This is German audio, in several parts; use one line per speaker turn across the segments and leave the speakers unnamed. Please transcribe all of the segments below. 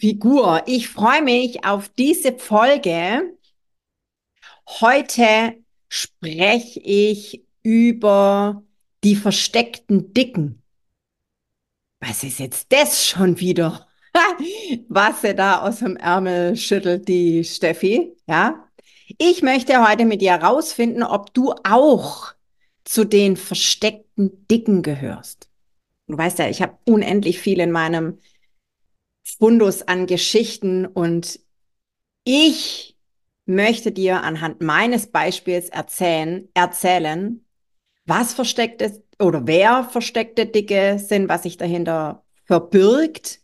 Lieblingsfigur. Ich freue mich auf diese Folge. Heute spreche ich über die versteckten Dicken. Was ist jetzt das schon wieder? Was sie da aus dem Ärmel schüttelt, die Steffi, ja? Ich möchte heute mit dir herausfinden, ob du auch zu den versteckten Dicken gehörst. Du weißt ja, ich habe unendlich viel in meinem Fundus an Geschichten und ich möchte dir anhand meines Beispiels erzählen, erzählen, was versteckt ist oder wer versteckte Dicke sind, was sich dahinter verbirgt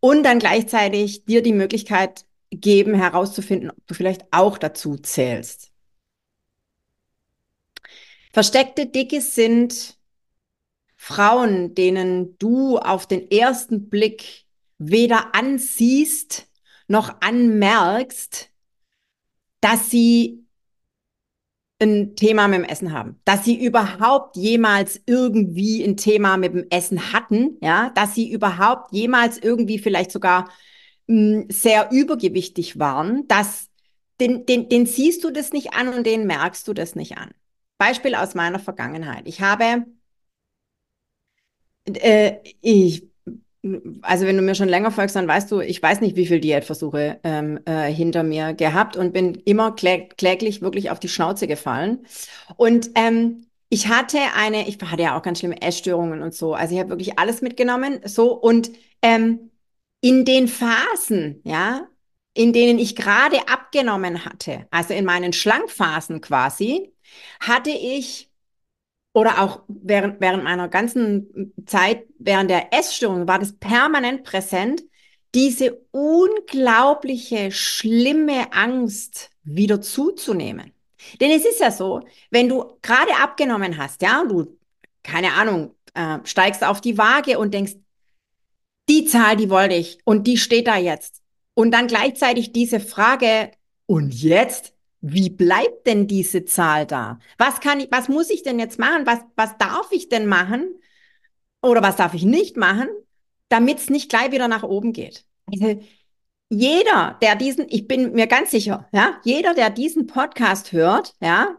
und dann gleichzeitig dir die Möglichkeit geben, herauszufinden, ob du vielleicht auch dazu zählst. Versteckte Dicke sind Frauen, denen du auf den ersten Blick weder ansiehst noch anmerkst, dass sie ein Thema mit dem Essen haben, dass sie überhaupt jemals irgendwie ein Thema mit dem Essen hatten, ja, dass sie überhaupt jemals irgendwie vielleicht sogar mh, hm, sehr übergewichtig waren, dass den, den, den siehst du das nicht an und den merkst du das nicht an. Beispiel aus meiner Vergangenheit. Ich habe äh, ich, also wenn du mir schon länger folgst, dann weißt du, ich weiß nicht, wie viele Diätversuche ähm, äh, hinter mir gehabt und bin immer klä kläglich wirklich auf die Schnauze gefallen. Und ähm, ich hatte eine, ich hatte ja auch ganz schlimme Essstörungen und so. Also ich habe wirklich alles mitgenommen. So und ähm, in den Phasen, ja, in denen ich gerade abgenommen hatte, also in meinen Schlankphasen quasi, hatte ich oder auch während, während meiner ganzen Zeit, während der Essstörung, war das permanent präsent, diese unglaubliche, schlimme Angst wieder zuzunehmen. Denn es ist ja so, wenn du gerade abgenommen hast, ja, du, keine Ahnung, äh, steigst auf die Waage und denkst, die Zahl, die wollte ich und die steht da jetzt. Und dann gleichzeitig diese Frage, und jetzt? Wie bleibt denn diese Zahl da? Was kann ich, was muss ich denn jetzt machen? Was, was darf ich denn machen? Oder was darf ich nicht machen, damit es nicht gleich wieder nach oben geht? Also, jeder, der diesen, ich bin mir ganz sicher, ja, jeder, der diesen Podcast hört, ja,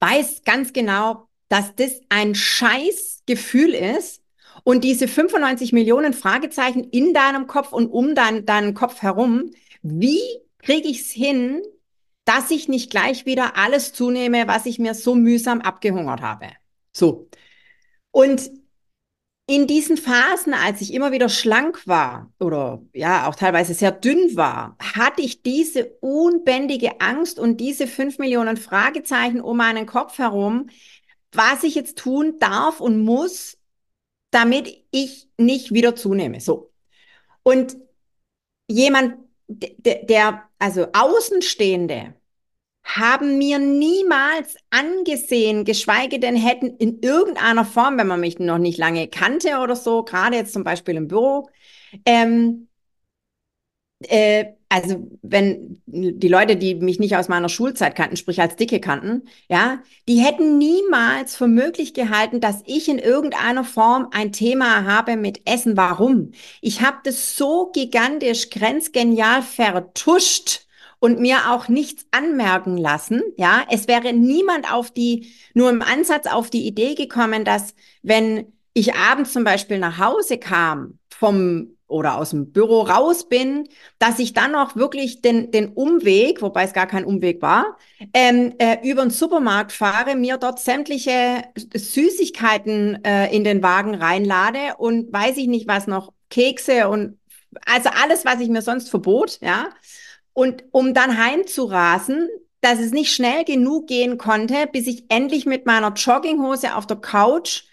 weiß ganz genau, dass das ein Scheißgefühl ist und diese 95 Millionen Fragezeichen in deinem Kopf und um dein, deinen Kopf herum, wie kriege ich es hin, dass ich nicht gleich wieder alles zunehme, was ich mir so mühsam abgehungert habe. So. Und in diesen Phasen, als ich immer wieder schlank war oder ja auch teilweise sehr dünn war, hatte ich diese unbändige Angst und diese fünf Millionen Fragezeichen um meinen Kopf herum, was ich jetzt tun darf und muss, damit ich nicht wieder zunehme. So. Und jemand der, der, also Außenstehende haben mir niemals angesehen, geschweige denn hätten in irgendeiner Form, wenn man mich noch nicht lange kannte oder so, gerade jetzt zum Beispiel im Büro, ähm, äh, also wenn die Leute, die mich nicht aus meiner Schulzeit kannten, sprich als Dicke kannten, ja, die hätten niemals für möglich gehalten, dass ich in irgendeiner Form ein Thema habe mit Essen. Warum? Ich habe das so gigantisch, grenzgenial vertuscht und mir auch nichts anmerken lassen. Ja, es wäre niemand auf die, nur im Ansatz auf die Idee gekommen, dass wenn ich abends zum Beispiel nach Hause kam vom oder aus dem Büro raus bin, dass ich dann noch wirklich den, den Umweg, wobei es gar kein Umweg war, ähm, äh, über den Supermarkt fahre, mir dort sämtliche Süßigkeiten äh, in den Wagen reinlade und weiß ich nicht was noch, Kekse und also alles, was ich mir sonst verbot, ja. Und um dann heimzurasen, dass es nicht schnell genug gehen konnte, bis ich endlich mit meiner Jogginghose auf der Couch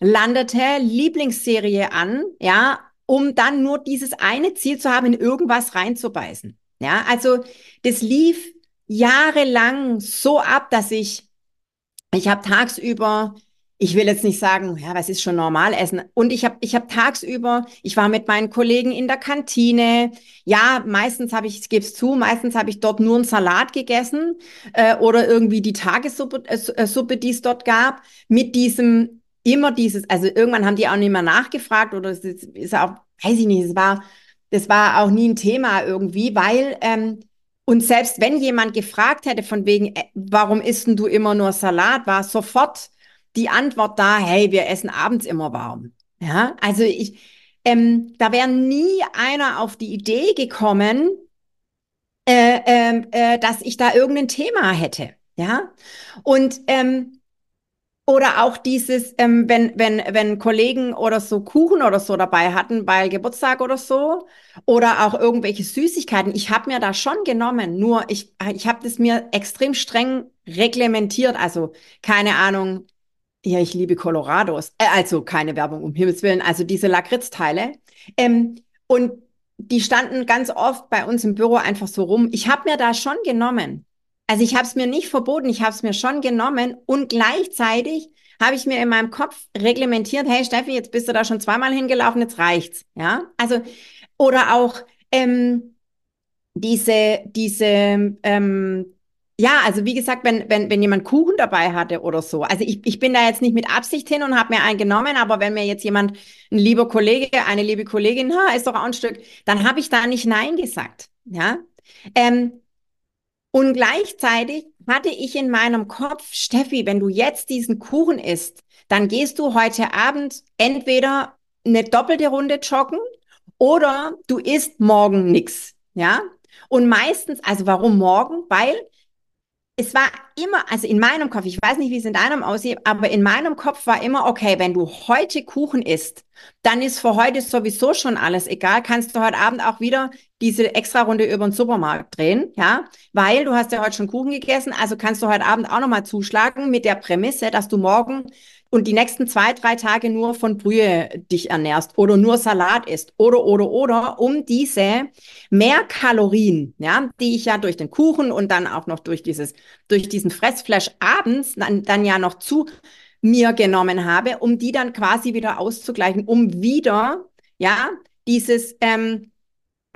landete, Lieblingsserie an, ja, um dann nur dieses eine Ziel zu haben, in irgendwas reinzubeißen. Ja, also das lief jahrelang so ab, dass ich, ich habe tagsüber ich will jetzt nicht sagen, ja, was ist schon normal essen. Und ich habe ich hab tagsüber, ich war mit meinen Kollegen in der Kantine. Ja, meistens habe ich, ich gebe es zu, meistens habe ich dort nur einen Salat gegessen äh, oder irgendwie die Tagessuppe, äh, Suppe, die es dort gab, mit diesem, immer dieses, also irgendwann haben die auch nicht mehr nachgefragt oder es ist, ist auch, weiß ich nicht, es war, das war auch nie ein Thema irgendwie, weil, ähm, und selbst wenn jemand gefragt hätte von wegen, äh, warum isst denn du immer nur Salat, war sofort die Antwort da, hey, wir essen abends immer warm. Ja, also ich, ähm, da wäre nie einer auf die Idee gekommen, äh, äh, äh, dass ich da irgendein Thema hätte. Ja, und ähm, oder auch dieses, ähm, wenn, wenn, wenn Kollegen oder so Kuchen oder so dabei hatten bei Geburtstag oder so oder auch irgendwelche Süßigkeiten. Ich habe mir da schon genommen, nur ich, ich habe das mir extrem streng reglementiert. Also keine Ahnung, ja, ich liebe Colorados. Äh, also keine Werbung, um Himmels Willen. Also diese Lakritzteile. Ähm, und die standen ganz oft bei uns im Büro einfach so rum. Ich habe mir da schon genommen. Also ich habe es mir nicht verboten, ich habe es mir schon genommen und gleichzeitig habe ich mir in meinem Kopf reglementiert, hey Steffi, jetzt bist du da schon zweimal hingelaufen, jetzt reicht's. Ja, also oder auch ähm, diese diese ähm, ja, also wie gesagt, wenn, wenn, wenn jemand Kuchen dabei hatte oder so. Also ich, ich bin da jetzt nicht mit Absicht hin und habe mir einen genommen, aber wenn mir jetzt jemand, ein lieber Kollege, eine liebe Kollegin, ha, ist doch auch ein Stück, dann habe ich da nicht Nein gesagt. Ja. Ähm, und gleichzeitig hatte ich in meinem Kopf, Steffi, wenn du jetzt diesen Kuchen isst, dann gehst du heute Abend entweder eine doppelte Runde joggen oder du isst morgen nix. Ja. Und meistens, also warum morgen? Weil es war immer, also in meinem Kopf, ich weiß nicht, wie es in deinem aussieht, aber in meinem Kopf war immer, okay, wenn du heute Kuchen isst, dann ist für heute sowieso schon alles egal. Kannst du heute Abend auch wieder diese extra Runde über den Supermarkt drehen, ja? Weil du hast ja heute schon Kuchen gegessen, also kannst du heute Abend auch nochmal zuschlagen mit der Prämisse, dass du morgen und die nächsten zwei, drei Tage nur von Brühe dich ernährst oder nur Salat isst oder, oder, oder, um diese mehr Kalorien, ja, die ich ja durch den Kuchen und dann auch noch durch dieses, durch diesen Fressflash abends dann, dann ja noch zu mir genommen habe, um die dann quasi wieder auszugleichen, um wieder, ja, dieses ähm,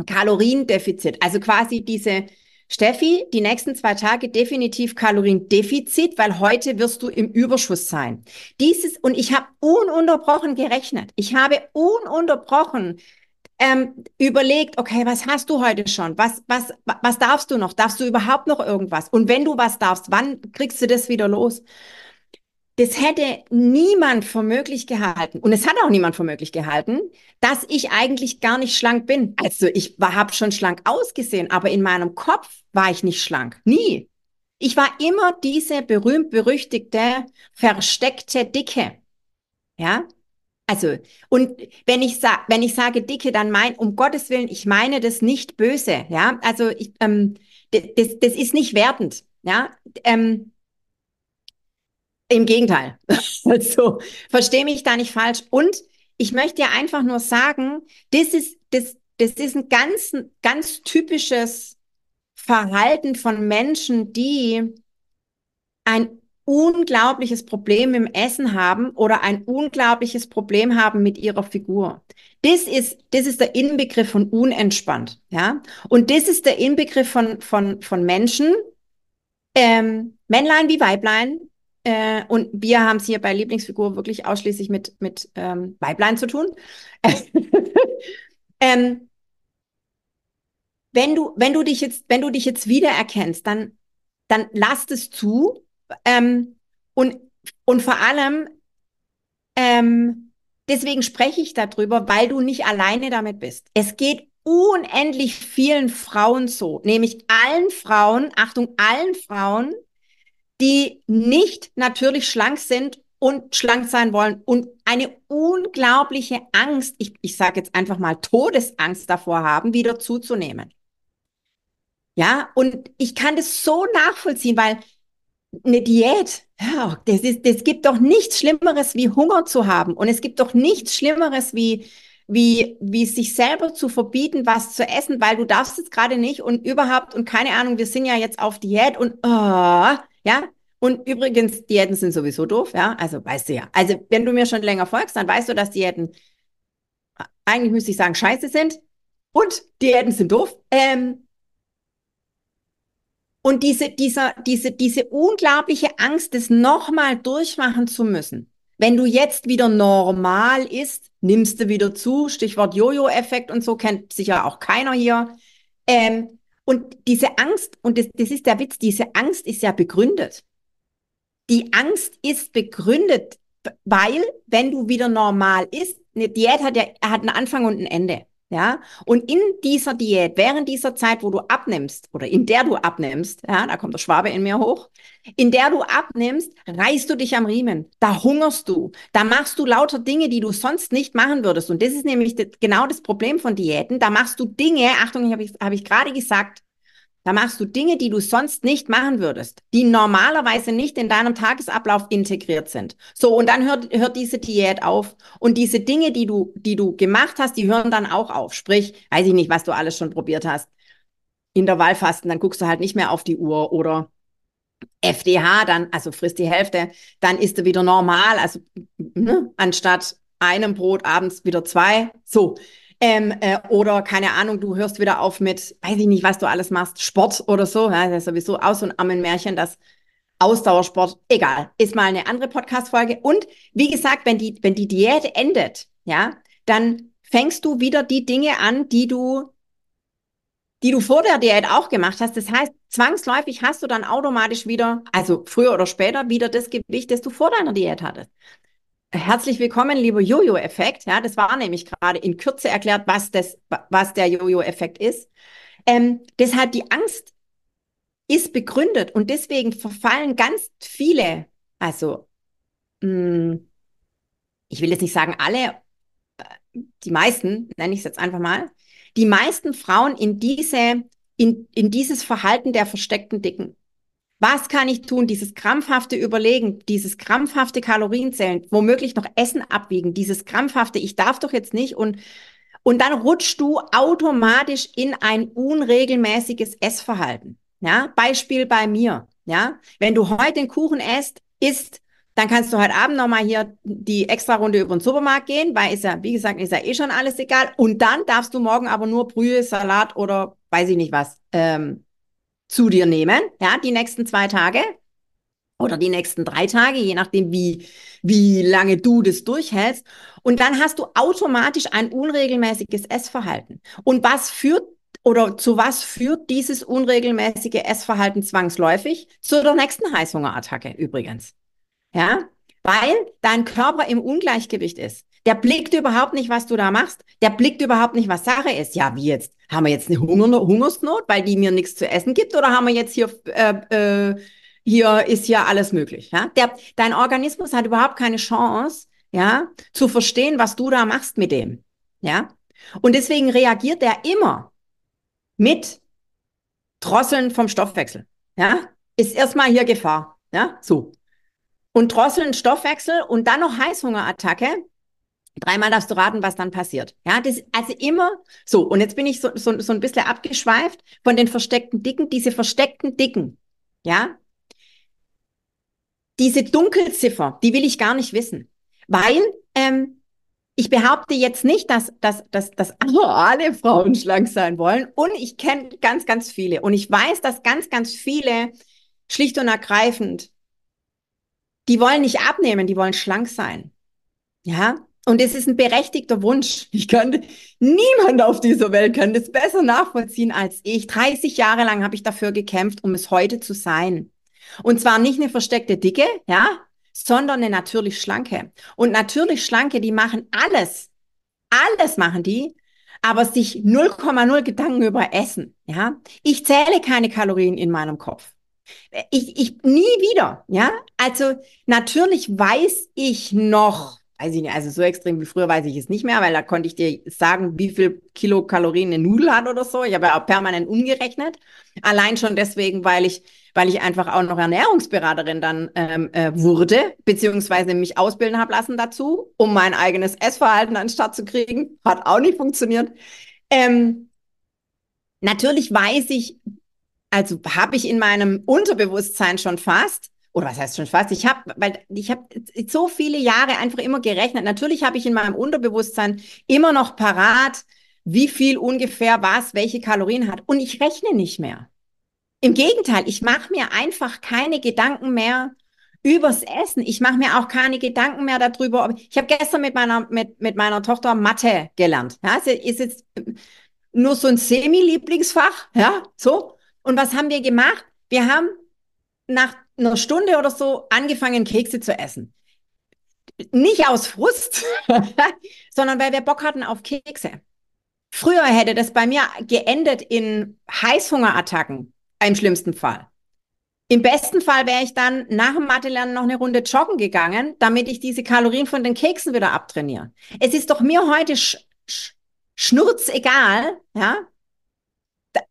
Kaloriendefizit, also quasi diese Steffi, die nächsten zwei Tage definitiv Kaloriendefizit, weil heute wirst du im Überschuss sein. Dieses, und ich habe ununterbrochen gerechnet. Ich habe ununterbrochen ähm, überlegt, okay, was hast du heute schon? Was, was, was darfst du noch? Darfst du überhaupt noch irgendwas? Und wenn du was darfst, wann kriegst du das wieder los? Das hätte niemand für möglich gehalten, und es hat auch niemand für möglich gehalten, dass ich eigentlich gar nicht schlank bin. Also ich habe schon schlank ausgesehen, aber in meinem Kopf war ich nicht schlank. Nie. Ich war immer diese berühmt-berüchtigte, versteckte Dicke. Ja? Also, und wenn ich, sa wenn ich sage Dicke, dann mein, um Gottes Willen, ich meine das nicht böse. Ja? Also, ich, ähm, das, das ist nicht wertend. Ja? Ähm, im Gegenteil. Also verstehe mich da nicht falsch. Und ich möchte dir einfach nur sagen, das ist, das, das ist ein ganz, ganz typisches Verhalten von Menschen, die ein unglaubliches Problem im Essen haben oder ein unglaubliches Problem haben mit ihrer Figur. Das ist, das ist der Inbegriff von unentspannt, ja. Und das ist der Inbegriff von, von, von Menschen, ähm, Männlein wie Weiblein, äh, und wir haben es hier bei Lieblingsfigur wirklich ausschließlich mit, mit ähm, Weiblein zu tun. ähm, wenn du, wenn du dich jetzt, wenn du dich jetzt wiedererkennst, dann, dann lass es zu. Ähm, und, und vor allem, ähm, deswegen spreche ich darüber, weil du nicht alleine damit bist. Es geht unendlich vielen Frauen so, nämlich allen Frauen, Achtung, allen Frauen, die nicht natürlich schlank sind und schlank sein wollen und eine unglaubliche Angst, ich, ich sage jetzt einfach mal Todesangst davor haben, wieder zuzunehmen. Ja, und ich kann das so nachvollziehen, weil eine Diät, ja, das, ist, das gibt doch nichts Schlimmeres wie Hunger zu haben. Und es gibt doch nichts Schlimmeres wie wie, wie sich selber zu verbieten, was zu essen, weil du darfst es gerade nicht und überhaupt und keine Ahnung, wir sind ja jetzt auf Diät und oh, ja. Und übrigens, Diäten sind sowieso doof, ja. Also weißt du ja. Also wenn du mir schon länger folgst, dann weißt du, dass Diäten eigentlich müsste ich sagen scheiße sind und Diäten sind doof. Ähm, und diese, dieser, diese, diese unglaubliche Angst, das nochmal durchmachen zu müssen. Wenn du jetzt wieder normal isst, nimmst du wieder zu. Stichwort Jojo-Effekt und so kennt sicher auch keiner hier. Ähm, und diese Angst, und das, das ist der Witz, diese Angst ist ja begründet. Die Angst ist begründet, weil wenn du wieder normal isst, eine Diät hat ja hat einen Anfang und ein Ende. Ja, und in dieser Diät, während dieser Zeit, wo du abnimmst oder in der du abnimmst, ja, da kommt der Schwabe in mir hoch, in der du abnimmst, reißt du dich am Riemen, da hungerst du, da machst du lauter Dinge, die du sonst nicht machen würdest. Und das ist nämlich genau das Problem von Diäten. Da machst du Dinge, Achtung, ich habe ich, hab ich gerade gesagt, da machst du Dinge, die du sonst nicht machen würdest, die normalerweise nicht in deinem Tagesablauf integriert sind. So, und dann hört, hört diese Diät auf. Und diese Dinge, die du, die du gemacht hast, die hören dann auch auf. Sprich, weiß ich nicht, was du alles schon probiert hast. Intervallfasten, dann guckst du halt nicht mehr auf die Uhr oder FDH, dann, also frisst die Hälfte, dann isst du wieder normal, also ne, anstatt einem Brot abends wieder zwei. So. Ähm, äh, oder keine Ahnung, du hörst wieder auf mit, weiß ich nicht, was du alles machst, Sport oder so. Ja, das ist sowieso aus so ein Ammenmärchen, das Ausdauersport, egal, ist mal eine andere Podcast-Folge. Und wie gesagt, wenn die, wenn die Diät endet, ja, dann fängst du wieder die Dinge an, die du, die du vor der Diät auch gemacht hast. Das heißt, zwangsläufig hast du dann automatisch wieder, also früher oder später, wieder das Gewicht, das du vor deiner Diät hattest. Herzlich willkommen, lieber Jojo-Effekt. Ja, das war nämlich gerade in Kürze erklärt, was das, was der Jojo-Effekt ist. Ähm, deshalb die Angst ist begründet und deswegen verfallen ganz viele, also mh, hm, ich will jetzt nicht sagen alle, äh, die meisten, nenne ich es jetzt einfach mal, die meisten Frauen in diese, in, in dieses Verhalten der versteckten Dicken. Was kann ich tun? Dieses krampfhafte Überlegen, dieses krampfhafte Kalorienzählen, womöglich noch Essen abwiegen, dieses krampfhafte, ich darf doch jetzt nicht und und dann rutschst du automatisch in ein unregelmäßiges Essverhalten. Ja, Beispiel bei mir. Ja, wenn du heute den Kuchen esst, isst, dann kannst du heute Abend nochmal hier die extra Runde über den Supermarkt gehen, weil ist ja, wie gesagt, ist ja eh schon alles egal. Und dann darfst du morgen aber nur Brühe, Salat oder weiß ich nicht was ähm, zu dir nehmen, ja, die nächsten zwei Tage oder die nächsten drei Tage, je nachdem, wie, wie lange du das durchhältst. Und dann hast du automatisch ein unregelmäßiges Essverhalten. Und was führt oder zu was führt dieses unregelmäßige Essverhalten zwangsläufig? Zu der nächsten Heißhungerattacke übrigens. Ja, weil dein Körper im Ungleichgewicht ist. Der blickt überhaupt nicht, was du da machst. Der blickt überhaupt nicht, was Sache ist. Ja, wie jetzt? Haben wir jetzt eine Hunger Hungersnot, weil die mir nichts zu essen gibt? Oder haben wir jetzt hier, äh, äh, hier ist ja alles möglich? Ja? Der, dein Organismus hat überhaupt keine Chance, ja, zu verstehen, was du da machst mit dem. Ja? Und deswegen reagiert er immer mit Drosseln vom Stoffwechsel. Ja? Ist erstmal hier Gefahr. Ja, so. Und Drosseln Stoffwechsel und dann noch Heißhungerattacke Dreimal darfst du raten, was dann passiert. Ja, das, also immer so. Und jetzt bin ich so, so, so ein bisschen abgeschweift von den versteckten Dicken. Diese versteckten Dicken, ja, diese Dunkelziffer, die will ich gar nicht wissen. Weil ähm, ich behaupte jetzt nicht, dass, dass, dass, dass alle Frauen schlank sein wollen. Und ich kenne ganz, ganz viele. Und ich weiß, dass ganz, ganz viele schlicht und ergreifend, die wollen nicht abnehmen, die wollen schlank sein. Ja, und es ist ein berechtigter Wunsch. Ich kann, niemand auf dieser Welt kann das besser nachvollziehen als ich. 30 Jahre lang habe ich dafür gekämpft, um es heute zu sein. Und zwar nicht eine versteckte Dicke, ja, sondern eine natürlich schlanke. Und natürlich schlanke, die machen alles. Alles machen die, aber sich 0,0 Gedanken über Essen, ja. Ich zähle keine Kalorien in meinem Kopf. Ich, ich nie wieder, ja. Also natürlich weiß ich noch, weiß ich nicht, also so extrem wie früher weiß ich es nicht mehr, weil da konnte ich dir sagen, wie viel Kilokalorien eine Nudel hat oder so. Ich habe ja auch permanent umgerechnet. Allein schon deswegen, weil ich, weil ich einfach auch noch Ernährungsberaterin dann ähm, äh, wurde, beziehungsweise mich ausbilden habe lassen dazu, um mein eigenes Essverhalten an den Start zu kriegen. Hat auch nicht funktioniert. Ähm, natürlich weiß ich, also habe ich in meinem Unterbewusstsein schon fast, oder was heißt schon fast? Ich habe, weil ich habe so viele Jahre einfach immer gerechnet. Natürlich habe ich in meinem Unterbewusstsein immer noch parat, wie viel ungefähr was, welche Kalorien hat. Und ich rechne nicht mehr. Im Gegenteil, ich mache mir einfach keine Gedanken mehr übers Essen. Ich mache mir auch keine Gedanken mehr darüber. Ich habe gestern mit meiner, mit, mit meiner Tochter Mathe gelernt. Ja, ist jetzt nur so ein Semi-Lieblingsfach. Ja, so. Und was haben wir gemacht? Wir haben nach einer Stunde oder so angefangen, Kekse zu essen. Nicht aus Frust, sondern weil wir Bock hatten auf Kekse. Früher hätte das bei mir geendet in Heißhungerattacken, im schlimmsten Fall. Im besten Fall wäre ich dann nach dem Mathelernen noch eine Runde joggen gegangen, damit ich diese Kalorien von den Keksen wieder abtrainiere. Es ist doch mir heute sch sch schnurz ja,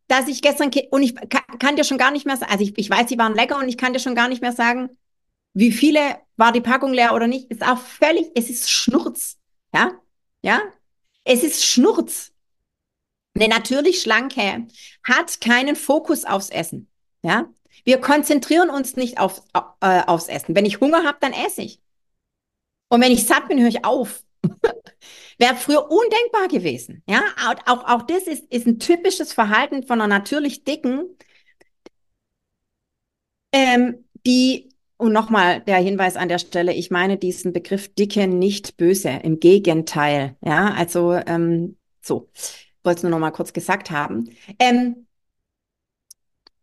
dass ich gestern, und ich kann dir schon gar nicht mehr sagen, also ich, ich weiß, sie waren lecker und ich kann dir schon gar nicht mehr sagen, wie viele war die Packung leer oder nicht, ist auch völlig, es ist Schnurz, ja, ja, es ist Schnurz. Eine natürlich schlanke hat keinen Fokus aufs Essen, ja. Wir konzentrieren uns nicht auf, äh, aufs Essen. Wenn ich Hunger habe, dann esse ich. Und wenn ich satt bin, höre ich auf. Wäre früher undenkbar gewesen. Ja, auch, auch das ist, ist ein typisches Verhalten von einer natürlich Dicken, ähm, die, und nochmal der Hinweis an der Stelle, ich meine diesen Begriff Dicke nicht böse, im Gegenteil. Ja, also ähm, so, wollte es nur noch mal kurz gesagt haben. Ähm,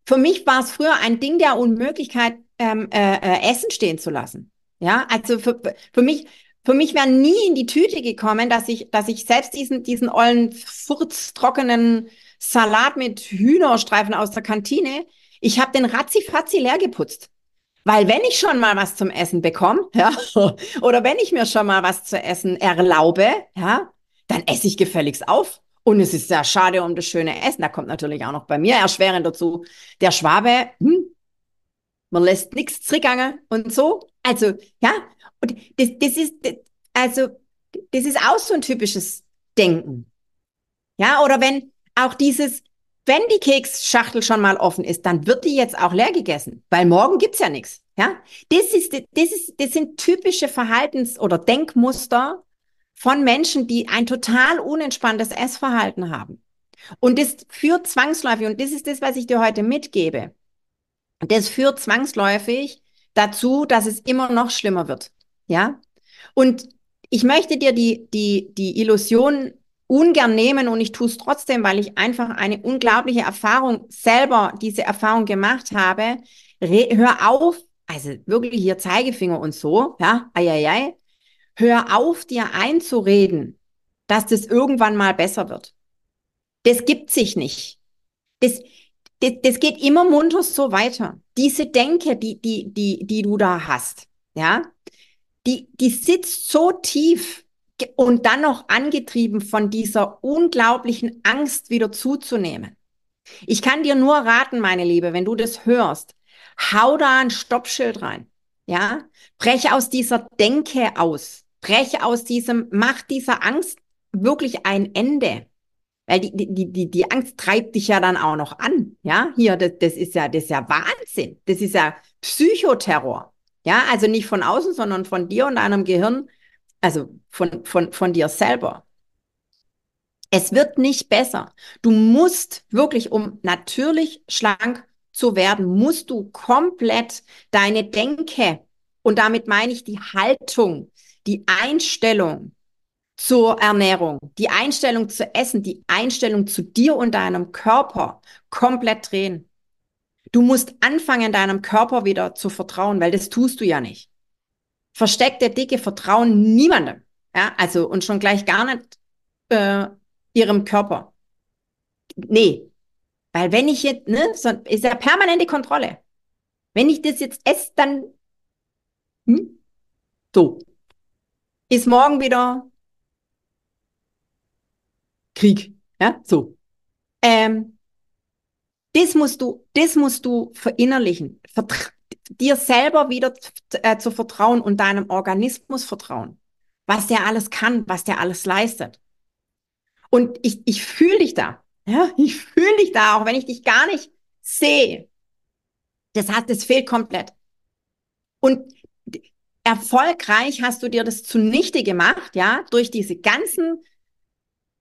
für mich war es früher ein Ding der Unmöglichkeit, ähm, äh, äh, Essen stehen zu lassen. Ja, also für, für mich, für mich wäre nie in die Tüte gekommen, dass ich, dass ich selbst diesen, diesen ollen, furztrockenen Salat mit Hühnerstreifen aus der Kantine, ich habe den ratzifatzi leer geputzt. Weil wenn ich schon mal was zum Essen bekomme, ja, oder wenn ich mir schon mal was zu essen erlaube, ja, dann esse ich gefälligst auf. Und es ist sehr schade um das schöne Essen. Da kommt natürlich auch noch bei mir erschwerend dazu. Der Schwabe, hm, man lässt nichts zurückgehen und so. Also, ja, und das, das ist, also, das ist auch so ein typisches Denken. Ja, oder wenn auch dieses, wenn die Keksschachtel schon mal offen ist, dann wird die jetzt auch leer gegessen, weil morgen gibt's ja nichts. Ja, das ist, das ist, das sind typische Verhaltens- oder Denkmuster von Menschen, die ein total unentspanntes Essverhalten haben. Und das führt zwangsläufig, und das ist das, was ich dir heute mitgebe. Das führt zwangsläufig dazu, dass es immer noch schlimmer wird. Ja? Und ich möchte dir die, die, die Illusion ungern nehmen und ich tue es trotzdem, weil ich einfach eine unglaubliche Erfahrung selber diese Erfahrung gemacht habe. Re hör auf, also wirklich hier Zeigefinger und so, ja, ei, ei, ei. Hör auf, dir einzureden, dass das irgendwann mal besser wird. Das gibt sich nicht. Das, das, das geht immer munter so weiter. Diese Denke, die, die, die, die du da hast, ja, die, die sitzt so tief und dann noch angetrieben von dieser unglaublichen Angst wieder zuzunehmen. Ich kann dir nur raten, meine Liebe, wenn du das hörst, hau da ein Stoppschild rein. Ja, breche aus dieser Denke aus. Breche aus diesem, mach dieser Angst wirklich ein Ende. Weil die, die, die, die Angst treibt dich ja dann auch noch an. Ja, hier, das, das ist ja, das ist ja Wahnsinn. Das ist ja Psychoterror. Ja, also nicht von außen, sondern von dir und deinem Gehirn, also von, von, von dir selber. Es wird nicht besser. Du musst wirklich, um natürlich schlank zu werden, musst du komplett deine Denke, und damit meine ich die Haltung, die Einstellung zur Ernährung, die Einstellung zu Essen, die Einstellung zu dir und deinem Körper komplett drehen. Du musst anfangen, deinem Körper wieder zu vertrauen, weil das tust du ja nicht. Versteckte Dicke vertrauen niemandem. Ja, also und schon gleich gar nicht äh, ihrem Körper. Nee. Weil wenn ich jetzt, ne, so, ist ja permanente Kontrolle. Wenn ich das jetzt esse, dann hm? so. ist morgen wieder Krieg. Ja, so. Ähm, das musst du, das musst du verinnerlichen. Vertra dir selber wieder äh, zu vertrauen und deinem Organismus vertrauen. Was der alles kann, was der alles leistet. Und ich, ich fühle dich da. Ja, ich fühle dich da, auch wenn ich dich gar nicht sehe. Das heißt, das fehlt komplett. Und erfolgreich hast du dir das zunichte gemacht, ja, durch diese ganzen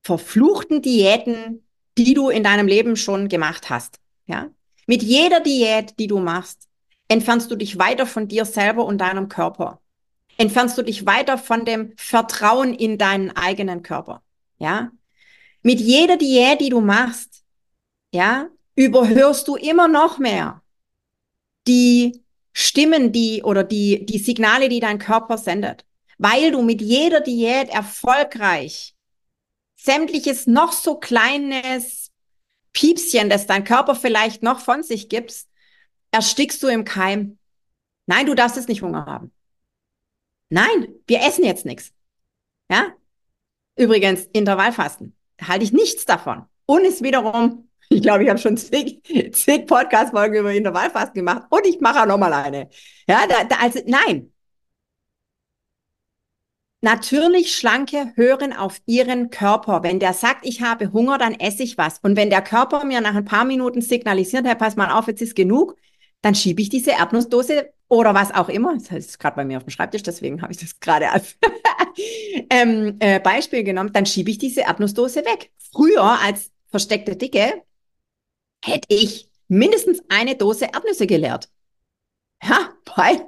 verfluchten Diäten, die du in deinem Leben schon gemacht hast, ja. Mit jeder Diät, die du machst, entfernst du dich weiter von dir selber und deinem Körper. Entfernst du dich weiter von dem Vertrauen in deinen eigenen Körper, ja. Mit jeder Diät, die du machst, ja, überhörst du immer noch mehr die Stimmen, die oder die, die Signale, die dein Körper sendet. Weil du mit jeder Diät erfolgreich sämtliches noch so kleines Piepschen, das dein Körper vielleicht noch von sich gibt, erstickst du im Keim. Nein, du darfst es nicht Hunger haben. Nein, wir essen jetzt nichts. Ja? Übrigens, Intervallfasten. Halte ich nichts davon. Und ist wiederum ich glaube, ich habe schon zig, zig Podcast-Folgen über Intervallfasten gemacht und ich mache auch noch mal eine. Ja, da, da, also nein. Natürlich Schlanke hören auf ihren Körper. Wenn der sagt, ich habe Hunger, dann esse ich was. Und wenn der Körper mir nach ein paar Minuten signalisiert, hey, pass mal auf, jetzt ist genug, dann schiebe ich diese Erdnussdose oder was auch immer. Das ist gerade bei mir auf dem Schreibtisch, deswegen habe ich das gerade als ähm, äh, Beispiel genommen. Dann schiebe ich diese Erdnussdose weg. Früher als versteckte Dicke hätte ich mindestens eine Dose Erdnüsse geleert. Ja, weil,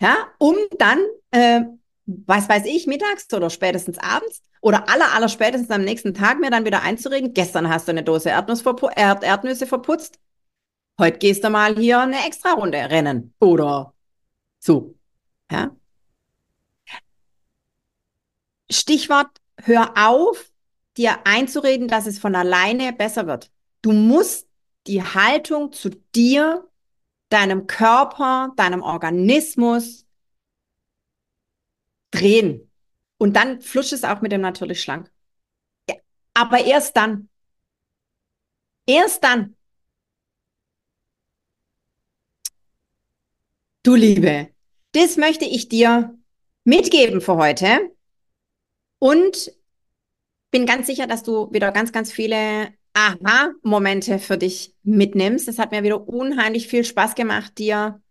ja, um dann, äh, was weiß ich, mittags oder spätestens abends oder aller, aller spätestens am nächsten Tag mir dann wieder einzureden, gestern hast du eine Dose Erdnuss verpu Erd Erdnüsse verputzt, heute gehst du mal hier eine extra Runde rennen oder so. Ja. Stichwort, hör auf, dir einzureden, dass es von alleine besser wird. Du musst die Haltung zu dir, deinem Körper, deinem Organismus drehen. Und dann flutscht es auch mit dem natürlich schlank. Ja, aber erst dann. Erst dann. Du Liebe, das möchte ich dir mitgeben für heute. Und bin ganz sicher, dass du wieder ganz, ganz viele Aha-Momente für dich mitnimmst. Es hat mir wieder unheimlich viel Spaß gemacht, dir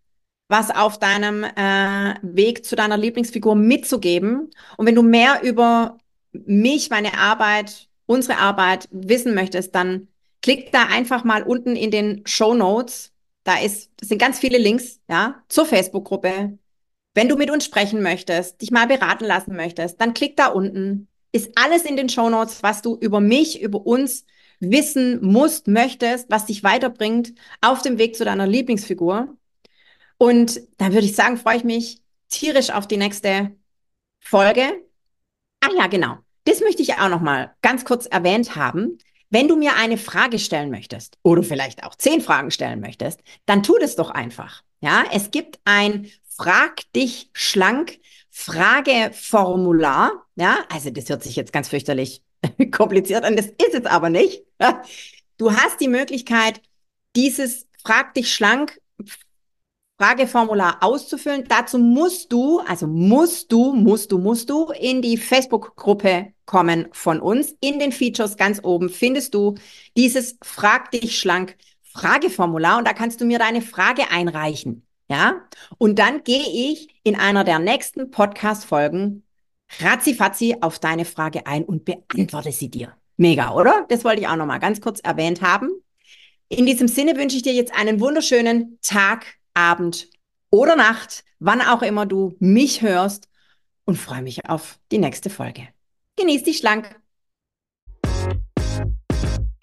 was auf deinem äh, Weg zu deiner Lieblingsfigur mitzugeben. Und wenn du mehr über mich, meine Arbeit, unsere Arbeit wissen möchtest, dann klick da einfach mal unten in den Show Notes. Da ist, das sind ganz viele Links, ja, zur Facebook-Gruppe. Wenn du mit uns sprechen möchtest, dich mal beraten lassen möchtest, dann klick da unten. Ist alles in den Show Notes, was du über mich, über uns wissen musst, möchtest, was dich weiterbringt auf dem Weg zu deiner Lieblingsfigur. Und da würde ich sagen, freue ich mich tierisch auf die nächste Folge. Ah ja, genau. Das möchte ich auch noch mal ganz kurz erwähnt haben. Wenn du mir eine Frage stellen möchtest oder vielleicht auch zehn Fragen stellen möchtest, dann tu das doch einfach. Ja, es gibt ein Frag dich schlank Frageformular. Ja, also das hört sich jetzt ganz fürchterlich kompliziert an. Das ist es aber nicht. Du hast die Möglichkeit, dieses Frag dich schlank Frageformular auszufüllen. Dazu musst du, also musst du, musst du, musst du in die Facebook-Gruppe kommen von uns. In den Features ganz oben findest du dieses Frag dich schlank Frageformular und da kannst du mir deine Frage einreichen. Ja, und dann gehe ich in einer der nächsten Podcast-Folgen ratzifatzi auf deine Frage ein und beantworte sie dir. Mega, oder? Das wollte ich auch nochmal ganz kurz erwähnt haben. In diesem Sinne wünsche ich dir jetzt einen wunderschönen Tag, Abend oder Nacht, wann auch immer du mich hörst und freue mich auf die nächste Folge. Genieß dich schlank.